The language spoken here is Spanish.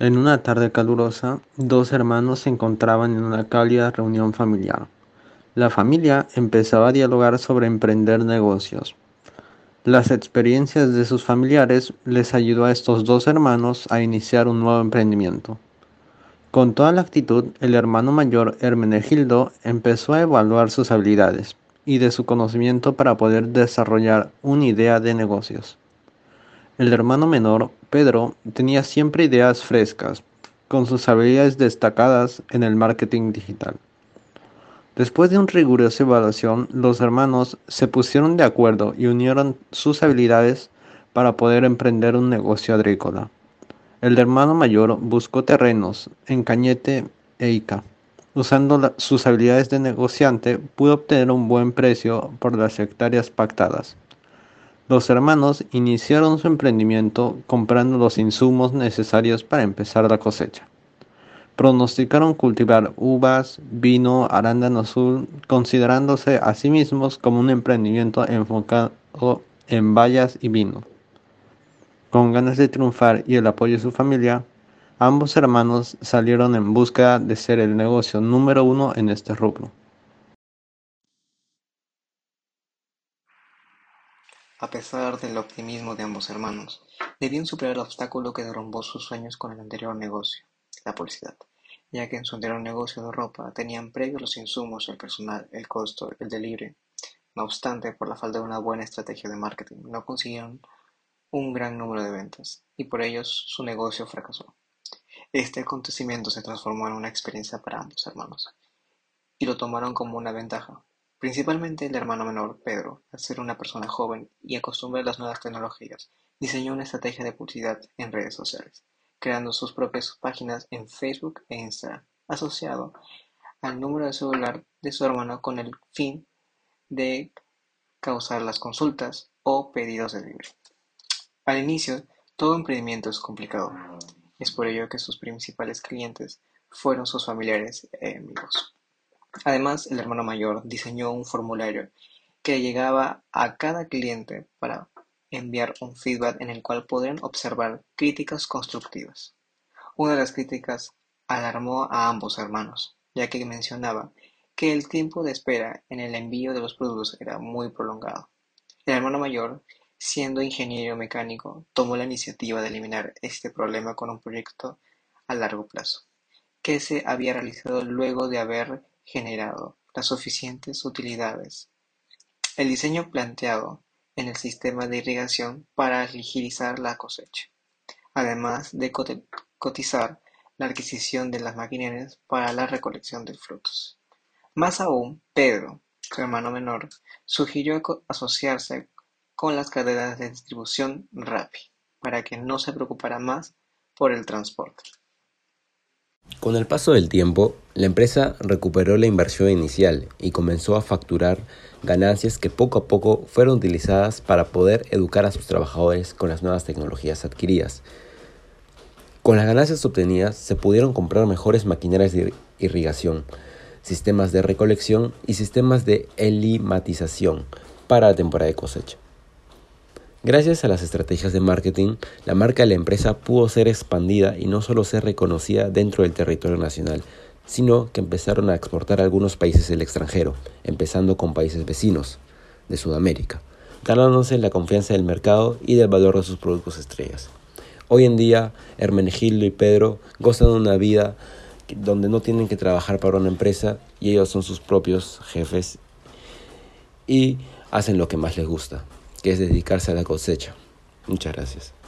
En una tarde calurosa, dos hermanos se encontraban en una cálida reunión familiar. La familia empezaba a dialogar sobre emprender negocios. Las experiencias de sus familiares les ayudó a estos dos hermanos a iniciar un nuevo emprendimiento. Con toda la actitud, el hermano mayor Hermenegildo empezó a evaluar sus habilidades y de su conocimiento para poder desarrollar una idea de negocios. El hermano menor, Pedro, tenía siempre ideas frescas, con sus habilidades destacadas en el marketing digital. Después de una rigurosa evaluación, los hermanos se pusieron de acuerdo y unieron sus habilidades para poder emprender un negocio agrícola. El hermano mayor buscó terrenos en Cañete e Ica. Usando sus habilidades de negociante, pudo obtener un buen precio por las hectáreas pactadas. Los hermanos iniciaron su emprendimiento comprando los insumos necesarios para empezar la cosecha. Pronosticaron cultivar uvas, vino, arándano azul, considerándose a sí mismos como un emprendimiento enfocado en bayas y vino. Con ganas de triunfar y el apoyo de su familia, ambos hermanos salieron en busca de ser el negocio número uno en este rubro. A pesar del optimismo de ambos hermanos, debían superar el obstáculo que derrumbó sus sueños con el anterior negocio, la publicidad, ya que en su anterior negocio de ropa tenían previos los insumos, el personal, el costo, el delivery. No obstante, por la falta de una buena estrategia de marketing, no consiguieron un gran número de ventas, y por ello su negocio fracasó. Este acontecimiento se transformó en una experiencia para ambos hermanos, y lo tomaron como una ventaja, Principalmente el hermano menor, Pedro, al ser una persona joven y acostumbrada a las nuevas tecnologías, diseñó una estrategia de publicidad en redes sociales, creando sus propias páginas en Facebook e Instagram, asociado al número de celular de su hermano con el fin de causar las consultas o pedidos de libre. Al inicio, todo emprendimiento es complicado. Es por ello que sus principales clientes fueron sus familiares y amigos. Además, el hermano mayor diseñó un formulario que llegaba a cada cliente para enviar un feedback en el cual podrían observar críticas constructivas. Una de las críticas alarmó a ambos hermanos, ya que mencionaba que el tiempo de espera en el envío de los productos era muy prolongado. El hermano mayor, siendo ingeniero mecánico, tomó la iniciativa de eliminar este problema con un proyecto a largo plazo, que se había realizado luego de haber generado las suficientes utilidades. El diseño planteado en el sistema de irrigación para agilizar la cosecha, además de cotizar la adquisición de las maquinarias para la recolección de frutos. Más aún, Pedro, su hermano menor, sugirió asociarse con las cadenas de distribución Rappi para que no se preocupara más por el transporte. Con el paso del tiempo, la empresa recuperó la inversión inicial y comenzó a facturar ganancias que poco a poco fueron utilizadas para poder educar a sus trabajadores con las nuevas tecnologías adquiridas. Con las ganancias obtenidas se pudieron comprar mejores maquinarias de irrigación, sistemas de recolección y sistemas de elimatización para la temporada de cosecha. Gracias a las estrategias de marketing, la marca de la empresa pudo ser expandida y no solo ser reconocida dentro del territorio nacional, sino que empezaron a exportar a algunos países del extranjero, empezando con países vecinos de Sudamérica, ganándose la confianza del mercado y del valor de sus productos estrellas. Hoy en día, Hermenegildo y Pedro gozan de una vida donde no tienen que trabajar para una empresa y ellos son sus propios jefes y hacen lo que más les gusta que es dedicarse a la cosecha. Muchas gracias.